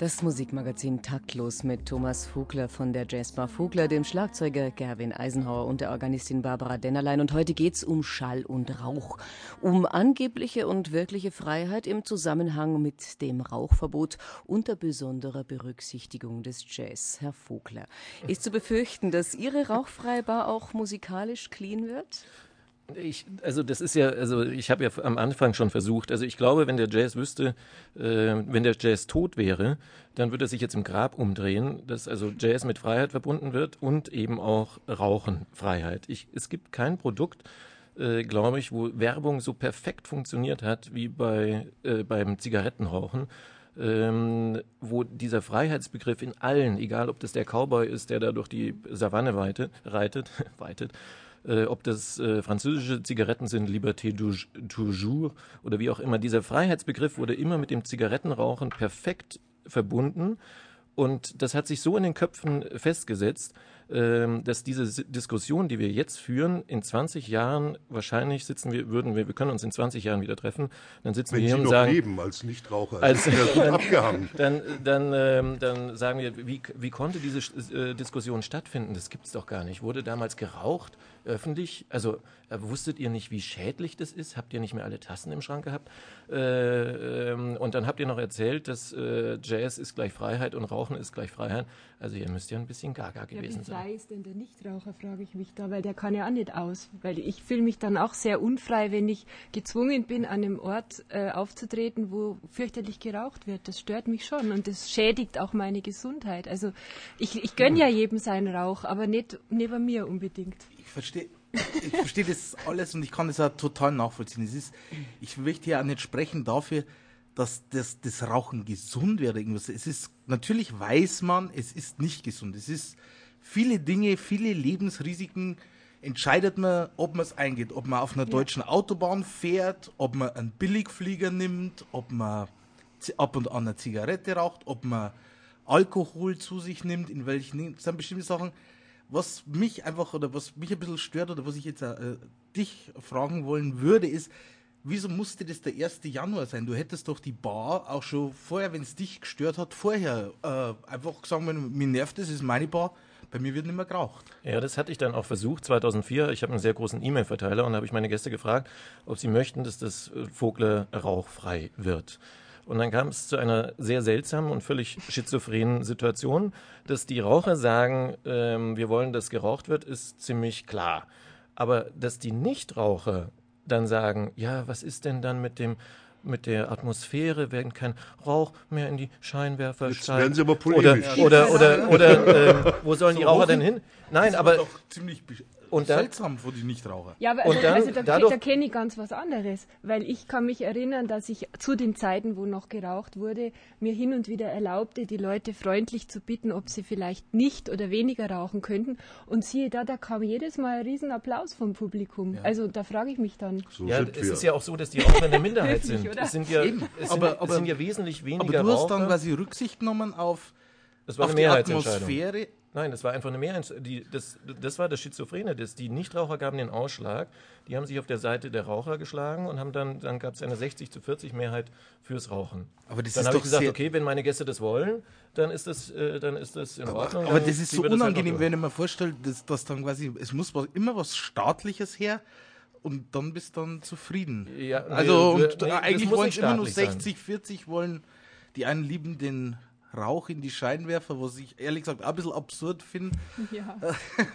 Das Musikmagazin Taktlos mit Thomas Vogler von der Jazzbar Vogler, dem Schlagzeuger Gerwin Eisenhauer und der Organistin Barbara Dennerlein. Und heute geht's um Schall und Rauch, um angebliche und wirkliche Freiheit im Zusammenhang mit dem Rauchverbot unter besonderer Berücksichtigung des Jazz. Herr Vogler, ist zu befürchten, dass Ihre rauchfreie Bar auch musikalisch clean wird? Ich, also das ist ja, also ich habe ja am Anfang schon versucht, also ich glaube, wenn der Jazz wüsste, äh, wenn der Jazz tot wäre, dann würde er sich jetzt im Grab umdrehen, dass also Jazz mit Freiheit verbunden wird und eben auch Rauchenfreiheit. Ich, es gibt kein Produkt, äh, glaube ich, wo Werbung so perfekt funktioniert hat wie bei äh, beim Zigarettenrauchen. Ähm, wo dieser Freiheitsbegriff in allen, egal ob das der Cowboy ist, der da durch die Savanne weitet, reitet, weitet, äh, ob das äh, französische Zigaretten sind, Liberté toujours oder wie auch immer. Dieser Freiheitsbegriff wurde immer mit dem Zigarettenrauchen perfekt verbunden. Und das hat sich so in den Köpfen festgesetzt, dass diese Diskussion, die wir jetzt führen, in 20 Jahren wahrscheinlich sitzen wir, würden wir, wir können uns in 20 Jahren wieder treffen, dann sitzen Wenn wir hier Sie und sagen, leben als Nichtraucher, als, dann, abgehangen. Dann, dann, ähm, dann sagen wir, wie, wie konnte diese äh, Diskussion stattfinden? Das gibt es doch gar nicht. Wurde damals geraucht? öffentlich, also äh, wusstet ihr nicht, wie schädlich das ist? Habt ihr nicht mehr alle Tassen im Schrank gehabt? Äh, ähm, und dann habt ihr noch erzählt, dass äh, Jazz ist gleich Freiheit und Rauchen ist gleich Freiheit. Also ihr müsst ja ein bisschen gaga gewesen sein. Wie ist denn der Nichtraucher, frage ich mich da, weil der kann ja auch nicht aus. Weil ich fühle mich dann auch sehr unfrei, wenn ich gezwungen bin, an einem Ort äh, aufzutreten, wo fürchterlich geraucht wird. Das stört mich schon und das schädigt auch meine Gesundheit. Also ich, ich gönne ja jedem seinen Rauch, aber nicht neben mir unbedingt ich verstehe ich verstehe das alles und ich kann das ja total nachvollziehen. Es ist, ich möchte ja auch nicht sprechen dafür, dass das, das Rauchen gesund wäre. Es ist, natürlich weiß man, es ist nicht gesund. Es ist viele Dinge, viele Lebensrisiken entscheidet man, ob man es eingeht. Ob man auf einer ja. deutschen Autobahn fährt, ob man einen Billigflieger nimmt, ob man ab und an eine Zigarette raucht, ob man Alkohol zu sich nimmt, in welchen, das sind bestimmte Sachen, was mich einfach oder was mich ein bisschen stört oder was ich jetzt äh, dich fragen wollen würde, ist, wieso musste das der 1. Januar sein? Du hättest doch die Bar auch schon vorher, wenn es dich gestört hat, vorher äh, einfach gesagt, wenn, mir nervt das, ist meine Bar, bei mir wird nicht mehr geraucht. Ja, das hatte ich dann auch versucht, 2004. Ich habe einen sehr großen E-Mail-Verteiler und habe ich meine Gäste gefragt, ob sie möchten, dass das äh, Vogler rauchfrei wird. Und dann kam es zu einer sehr seltsamen und völlig schizophrenen Situation, dass die Raucher sagen, ähm, wir wollen, dass geraucht wird, ist ziemlich klar. Aber dass die Nichtraucher dann sagen, ja, was ist denn dann mit dem mit der Atmosphäre, wenn kein Rauch mehr in die Scheinwerfer Jetzt steigt. werden Sie aber polemisch. Oder, oder, oder, oder äh, wo sollen so die Raucher denn hin? Nein, aber... Doch ziemlich und dann, seltsam für die Nichtraucher. Ja, aber also, dann, also da, da kenne ich ganz was anderes, weil ich kann mich erinnern, dass ich zu den Zeiten, wo noch geraucht wurde, mir hin und wieder erlaubte, die Leute freundlich zu bitten, ob sie vielleicht nicht oder weniger rauchen könnten. Und siehe da, da kam jedes Mal ein Riesenapplaus vom Publikum. Ja. Also da frage ich mich dann. So ja, es ist ja auch so, dass die Raucher eine Minderheit sind. Es sind ja, es sind, aber, aber, es sind ja wesentlich weniger Aber du hast Raucher. dann quasi Rücksicht genommen auf, das war auf eine die Atmosphäre Nein, das war einfach eine Mehrheit. Die, das, das war das Schizophrene. Das, die Nichtraucher gaben den Ausschlag. Die haben sich auf der Seite der Raucher geschlagen und haben dann, dann gab es eine 60 zu 40 Mehrheit fürs Rauchen. Aber das dann habe ich gesagt, okay, wenn meine Gäste das wollen, dann ist das, äh, dann ist das in aber, Ordnung. Aber das ist so halt unangenehm, wenn ich mir vorstelle, dass, dass dann quasi, es muss was, immer was Staatliches her und dann bist du dann zufrieden. Ja, also nee, und nee, eigentlich wollen es immer nur 60, 40 wollen, die einen lieben den Rauch in die Scheinwerfer, was ich ehrlich gesagt ein bisschen absurd finde. Ja.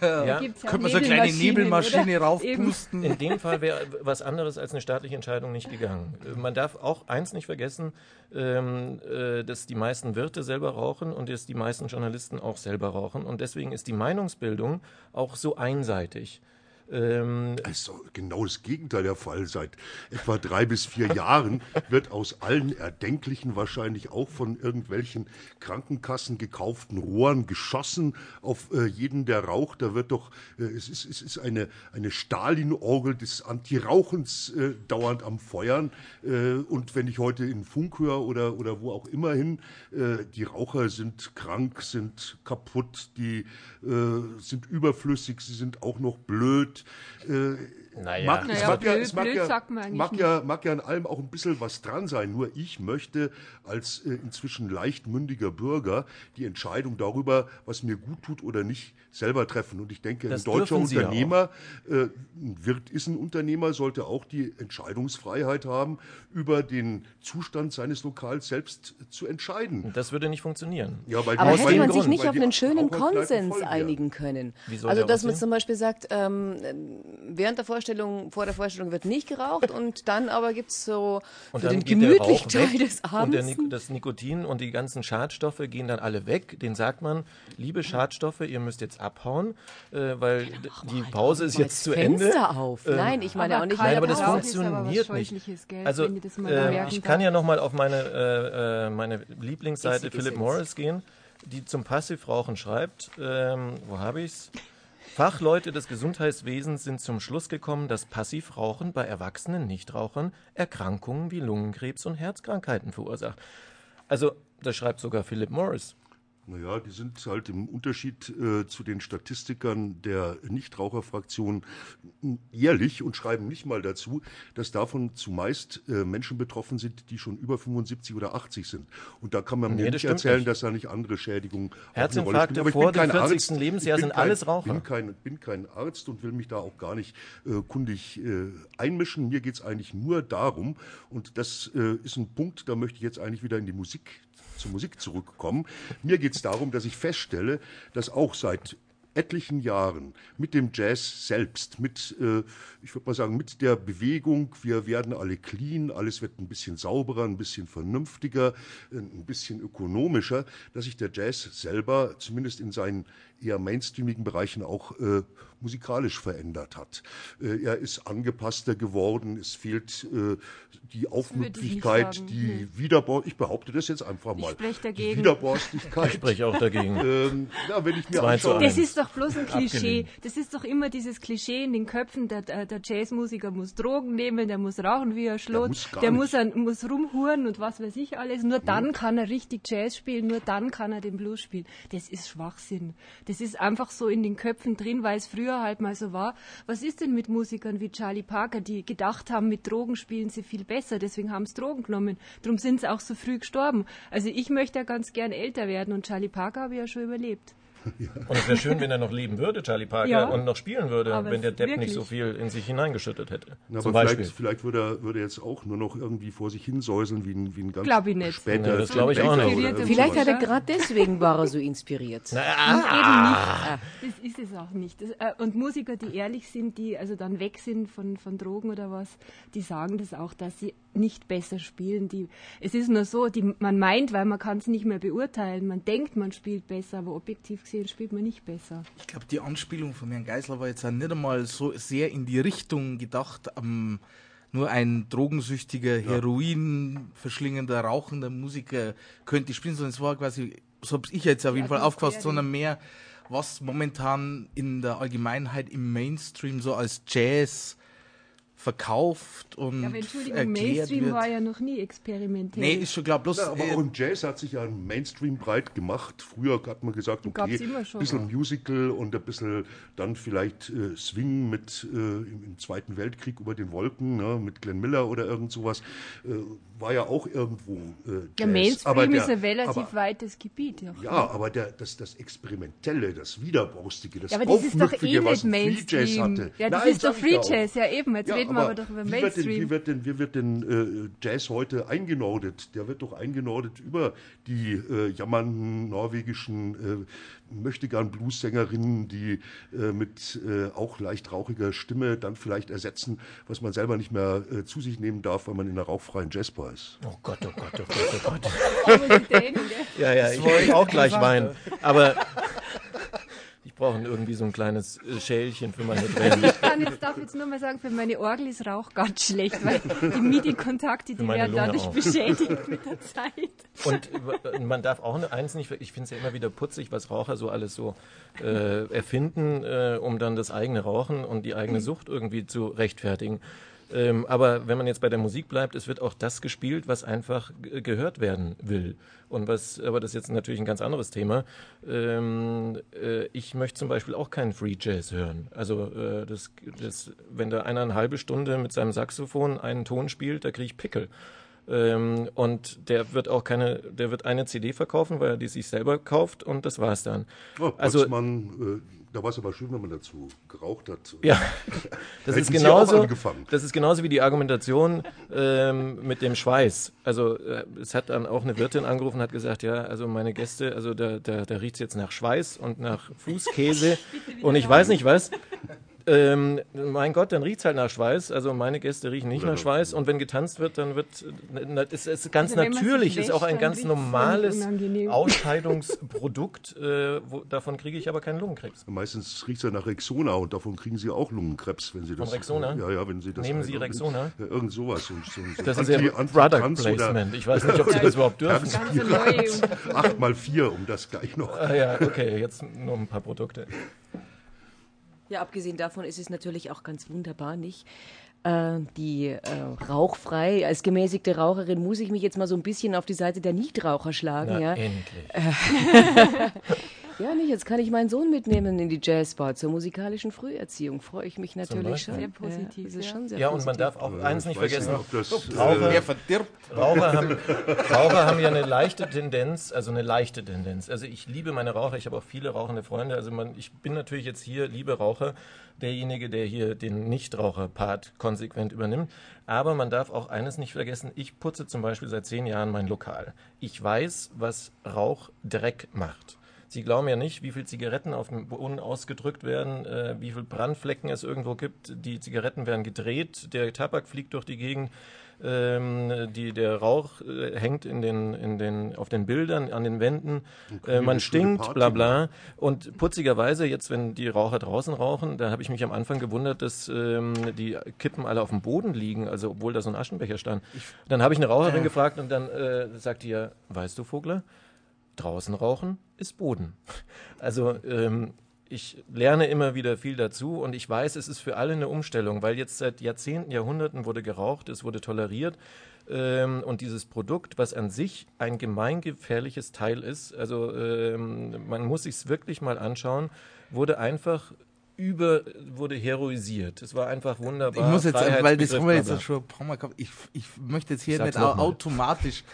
ja. ja Könnte man so eine kleine Nebelmaschine oder? raufpusten. In dem Fall wäre was anderes als eine staatliche Entscheidung nicht gegangen. Man darf auch eins nicht vergessen, ähm, äh, dass die meisten Wirte selber rauchen und dass die meisten Journalisten auch selber rauchen. Und deswegen ist die Meinungsbildung auch so einseitig. Ähm, es ist genau das Gegenteil der Fall. Seit etwa drei bis vier Jahren wird aus allen erdenklichen, wahrscheinlich auch von irgendwelchen Krankenkassen gekauften Rohren geschossen auf äh, jeden, der raucht. Da wird doch, äh, es ist, es ist eine, eine Stalin-Orgel des Anti-Rauchens äh, dauernd am Feuern. Äh, und wenn ich heute in Funk höre oder, oder wo auch immer hin, äh, die Raucher sind krank, sind kaputt, die äh, sind überflüssig, sie sind auch noch blöd. Äh, naja. Mag, naja, mag, ja, es mag, ja, mag, ja, mag ja an allem auch ein bisschen was dran sein. Nur ich möchte als äh, inzwischen leichtmündiger Bürger die Entscheidung darüber, was mir gut tut oder nicht, selber treffen. Und ich denke, das ein deutscher Unternehmer, äh, ein Wirt ist ein Unternehmer, sollte auch die Entscheidungsfreiheit haben, über den Zustand seines Lokals selbst zu entscheiden. Das würde nicht funktionieren. Ja, Aber hätte man Grund, sich nicht auf einen schönen Konsens einigen können? also, dass man zum Beispiel sagt, ähm, während der Vorstellung, vor der Vorstellung wird nicht geraucht und dann aber gibt es so und für den gemütlichen Teil des Abends. Und der, das Nikotin und die ganzen Schadstoffe gehen dann alle weg. Den sagt man, liebe Schadstoffe, ihr müsst jetzt abhauen, äh, weil ja, die Pause ist jetzt zu Fenster Ende. auf. Ähm, Nein, ich meine auch nicht. Nein, aber das funktioniert aber nicht. Geld, also äh, ich kann ja noch mal auf meine, äh, äh meine Lieblingsseite Philip Morris gehen, die zum Passivrauchen schreibt. Ähm, wo habe ich's? Fachleute des Gesundheitswesens sind zum Schluss gekommen, dass Passivrauchen bei erwachsenen Nichtrauchern Erkrankungen wie Lungenkrebs und Herzkrankheiten verursacht. Also, das schreibt sogar Philip Morris. Naja, die sind halt im Unterschied äh, zu den Statistikern der Nichtraucherfraktion ehrlich und schreiben nicht mal dazu, dass davon zumeist äh, Menschen betroffen sind, die schon über 75 oder 80 sind. Und da kann man nee, mir nicht erzählen, nicht. dass da nicht andere Schädigungen Herzinfarkte vor dem 40. Arzt. Lebensjahr sind kein, alles Raucher. Ich bin kein, bin kein Arzt und will mich da auch gar nicht äh, kundig äh, einmischen. Mir geht's eigentlich nur darum, und das äh, ist ein Punkt, da möchte ich jetzt eigentlich wieder in die Musik zur Musik zurückkommen. Mir geht es darum, dass ich feststelle, dass auch seit etlichen Jahren mit dem Jazz selbst, mit, äh, ich würde mal sagen, mit der Bewegung, wir werden alle clean, alles wird ein bisschen sauberer, ein bisschen vernünftiger, äh, ein bisschen ökonomischer, dass sich der Jazz selber zumindest in seinen eher mainstreamigen Bereichen auch äh, musikalisch verändert hat. Äh, er ist angepasster geworden, es fehlt äh, die Aufmüpfigkeit, die nee. Wiederborst, ich behaupte das jetzt einfach mal. Ich spreche dagegen. Wiederborstigkeit. Ich spreche auch dagegen. Ähm, ja, wenn ich mir anschaue. Das ist doch bloß ein Klischee. Abgelehnt. Das ist doch immer dieses Klischee in den Köpfen, der, der Jazzmusiker muss Drogen nehmen, der muss rauchen wie ein Schlot, der, muss, der muss, an, muss rumhuren und was weiß ich alles. Nur dann ja. kann er richtig Jazz spielen, nur dann kann er den Blues spielen. Das ist Schwachsinn. Das ist einfach so in den Köpfen drin, weil es früher halt mal so war. Was ist denn mit Musikern wie Charlie Parker, die gedacht haben, mit Drogen spielen sie viel besser, deswegen haben sie Drogen genommen. Darum sind sie auch so früh gestorben. Also ich möchte ja ganz gern älter werden und Charlie Parker habe ich ja schon überlebt. Ja. Und es wäre schön, wenn er noch leben würde, Charlie Parker, ja, und noch spielen würde, wenn der Depp wirklich. nicht so viel in sich hineingeschüttet hätte. Na, aber vielleicht, vielleicht würde er würde jetzt auch nur noch irgendwie vor sich hinsäuseln, wie ein, wie ein ganz glaub ich nicht. später. Ja, das glaube ich auch nicht. Vielleicht hat er gerade deswegen war er so inspiriert. Na, ah, eben nicht. Das ist es auch nicht. Das, äh, und Musiker, die ehrlich sind, die also dann weg sind von, von Drogen oder was, die sagen das auch, dass sie nicht besser spielen. Die, es ist nur so, die, man meint, weil man kann es nicht mehr beurteilen, man denkt, man spielt besser, aber objektiv gesehen spielt man nicht besser. Ich glaube, die Anspielung von Herrn Geisler war jetzt auch nicht einmal so sehr in die Richtung gedacht, ähm, nur ein drogensüchtiger, ja. Heroin verschlingender, rauchender Musiker könnte spielen, sondern es war quasi, so habe ich jetzt auf jeden Fall aufgefasst, sondern mehr, was momentan in der Allgemeinheit im Mainstream so als Jazz verkauft und ja, aber Entschuldigung, Mainstream wird. war ja noch nie experimentell. Nee, ist schon klar, bloß... Ja, aber äh, auch im Jazz hat sich ja ein Mainstream breit gemacht. Früher hat man gesagt, okay, ein bisschen ja. Musical und ein bisschen dann vielleicht äh, Swing mit äh, im, im, Zweiten Weltkrieg über den Wolken, ne, mit Glenn Miller oder irgend sowas, äh, war ja auch irgendwo äh, Jazz. Ja, Mainstream der, ist ein relativ aber, weites Gebiet. Ja, ja aber der, das, das Experimentelle, das Widerborstige, das ja, aber das ist doch eh was Mainstream. Free Jazz hatte. Ja, das Nein, ist doch Free Jazz, ja eben. Jetzt reden wir aber doch über Mainstream. Wie wird denn, wie wird denn, wie wird denn äh, Jazz heute eingenordet? Der wird doch eingenordet über die äh, jammernden norwegischen äh, möchtegern Blues-Sängerinnen, die äh, mit äh, auch leicht rauchiger Stimme dann vielleicht ersetzen, was man selber nicht mehr äh, zu sich nehmen darf, weil man in einer rauchfreien Jazzbar ist. Oh Gott, oh Gott, oh Gott, oh Gott. ja, ja, ich wollte auch gleich weinen. Aber brauchen irgendwie so ein kleines äh, Schälchen für meine Tränen. Ich kann jetzt, darf jetzt nur mal sagen, für meine Orgel ist Rauch ganz schlecht, weil die MIDI-Kontakte, die werden Lunge dadurch auch. beschädigt mit der Zeit. Und äh, man darf auch eins nicht, ich finde es ja immer wieder putzig, was Raucher so alles so äh, erfinden, äh, um dann das eigene Rauchen und die eigene Sucht irgendwie zu rechtfertigen. Ähm, aber wenn man jetzt bei der Musik bleibt, es wird auch das gespielt, was einfach gehört werden will. Und was, aber das ist jetzt natürlich ein ganz anderes Thema. Ähm, äh, ich möchte zum Beispiel auch keinen Free Jazz hören. Also äh, das, das, wenn da einer eine halbe Stunde mit seinem Saxophon einen Ton spielt, da kriege ich Pickel. Ähm, und der wird auch keine, der wird eine CD verkaufen, weil er die sich selber kauft und das war's dann. Oh, also man, äh, da war es aber schön, wenn man dazu geraucht hat. Ja, das ist genauso. Das ist genauso wie die Argumentation ähm, mit dem Schweiß. Also äh, es hat dann auch eine Wirtin angerufen und hat gesagt, ja, also meine Gäste, also da, da, da riecht es jetzt nach Schweiß und nach Fußkäse und ich weiß nicht was. Ähm, mein Gott, dann riecht es halt nach Schweiß. Also meine Gäste riechen nicht nach Schweiß. Und wenn getanzt wird, dann wird es ist ganz also natürlich, ist auch ein ganz normales Ausscheidungsprodukt. Äh, wo, davon kriege ich aber keinen Lungenkrebs. Meistens riecht es ja nach Rexona und davon kriegen Sie auch Lungenkrebs, wenn Sie das. Von Rexona? Ja, ja, wenn Sie das. Nehmen Sie Rexona? Ja, irgend sowas. So, so, so das ist ja Product Placement. Ich weiß nicht, ob Sie das überhaupt dürfen. Acht mal vier, um das gleich noch. Ah, ja, okay, jetzt nur ein paar Produkte. Ja, abgesehen davon ist es natürlich auch ganz wunderbar, nicht? Äh, die äh, rauchfrei, als gemäßigte Raucherin muss ich mich jetzt mal so ein bisschen auf die Seite der Nichtraucher schlagen. Na, ja. endlich. Ja, nicht. Jetzt kann ich meinen Sohn mitnehmen in die Jazzbar zur musikalischen Früherziehung. Freue ich mich natürlich schon. Sehr positiv. Ja, das ist schon sehr ja, positiv. und man darf auch eins nicht vergessen: nicht, das, Raucher, äh, Raucher, haben, Raucher haben ja eine leichte Tendenz, also eine leichte Tendenz. Also ich liebe meine Raucher, ich habe auch viele rauchende Freunde. Also man, ich bin natürlich jetzt hier, liebe Raucher, derjenige, der hier den Nichtraucher-Part konsequent übernimmt. Aber man darf auch eines nicht vergessen: Ich putze zum Beispiel seit zehn Jahren mein Lokal. Ich weiß, was Rauch Dreck macht. Sie glauben ja nicht, wie viele Zigaretten auf dem Boden ausgedrückt werden, äh, wie viele Brandflecken es irgendwo gibt. Die Zigaretten werden gedreht, der Tabak fliegt durch die Gegend. Ähm, die, der Rauch äh, hängt in den, in den, auf den Bildern, an den Wänden, äh, man stinkt, bla bla. Und putzigerweise, jetzt wenn die Raucher draußen rauchen, da habe ich mich am Anfang gewundert, dass ähm, die Kippen alle auf dem Boden liegen, also obwohl da so ein Aschenbecher stand. Dann habe ich eine Raucherin äh. gefragt und dann äh, sagt die ja, weißt du, Vogler, draußen rauchen ist Boden. Also ähm, ich lerne immer wieder viel dazu und ich weiß, es ist für alle eine Umstellung, weil jetzt seit Jahrzehnten, Jahrhunderten wurde geraucht, es wurde toleriert ähm, und dieses Produkt, was an sich ein gemeingefährliches Teil ist, also ähm, man muss sich es wirklich mal anschauen, wurde einfach über wurde heroisiert. Es war einfach wunderbar. Ich muss jetzt, weil das haben wir jetzt schon ein paar Mal gehabt. Ich, ich möchte jetzt hier nicht automatisch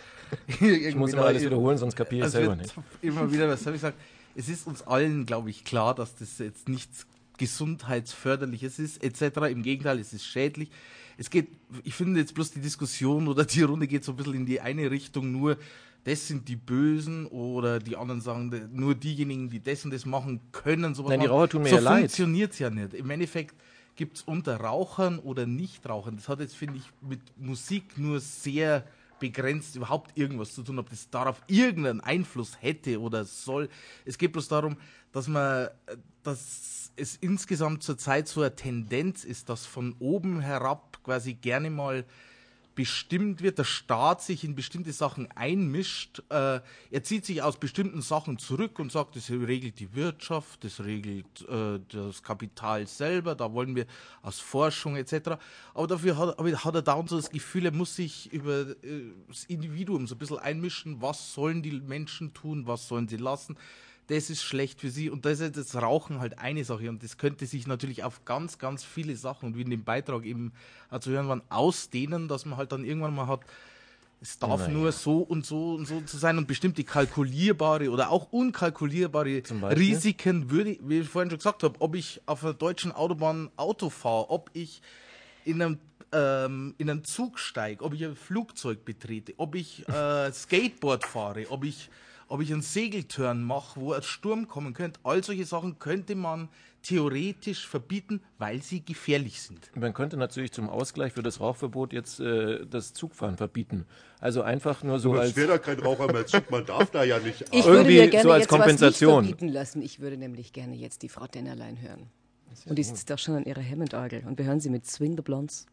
ich muss immer alles wiederholen, sonst kapiere ich es selber nicht. Immer wieder, was habe ich gesagt? Es ist uns allen, glaube ich, klar, dass das jetzt nichts gesundheitsförderliches ist, etc. Im Gegenteil, es ist schädlich. Es geht, ich finde jetzt bloß die Diskussion oder die Runde geht so ein bisschen in die eine Richtung, nur das sind die Bösen oder die anderen sagen, nur diejenigen, die das und das machen können. Sowas Nein, die Raucher tun mir so ja funktioniert es ja nicht. Im Endeffekt gibt es unter Rauchern oder Nichtrauchern, das hat jetzt, finde ich, mit Musik nur sehr begrenzt überhaupt irgendwas zu tun, ob das darauf irgendeinen Einfluss hätte oder soll. Es geht bloß darum, dass man, dass es insgesamt zurzeit so eine Tendenz ist, dass von oben herab quasi gerne mal bestimmt wird, der Staat sich in bestimmte Sachen einmischt. Äh, er zieht sich aus bestimmten Sachen zurück und sagt, das regelt die Wirtschaft, das regelt äh, das Kapital selber, da wollen wir aus Forschung etc. Aber dafür hat, hat er dauernd so das Gefühl, er muss sich über äh, das Individuum so ein bisschen einmischen, was sollen die Menschen tun, was sollen sie lassen das ist schlecht für sie. Und da ist das Rauchen halt eine Sache. Und das könnte sich natürlich auf ganz, ganz viele Sachen, und wie in dem Beitrag eben zu hören waren, ausdehnen, dass man halt dann irgendwann mal hat, es darf Nein. nur so und so und so zu sein und bestimmte kalkulierbare oder auch unkalkulierbare Risiken würde, wie ich vorhin schon gesagt habe, ob ich auf einer deutschen Autobahn Auto fahre, ob ich in einem ähm, in einen Zug steige, ob ich ein Flugzeug betrete, ob ich äh, Skateboard fahre, ob ich ob ich einen Segeltörn mache, wo ein Sturm kommen könnte. All solche Sachen könnte man theoretisch verbieten, weil sie gefährlich sind. Man könnte natürlich zum Ausgleich für das Rauchverbot jetzt äh, das Zugfahren verbieten. Also einfach nur so als... Es wäre da kein Raucher mehr Zug, man darf da ja nicht... Ich würde mir gerne so als jetzt Kompensation. was nicht verbieten lassen. Ich würde nämlich gerne jetzt die Frau Dennerlein hören. Und die sitzt doch schon an ihrer Hammond-Orgel. Und wir hören sie mit Swing the Blondes.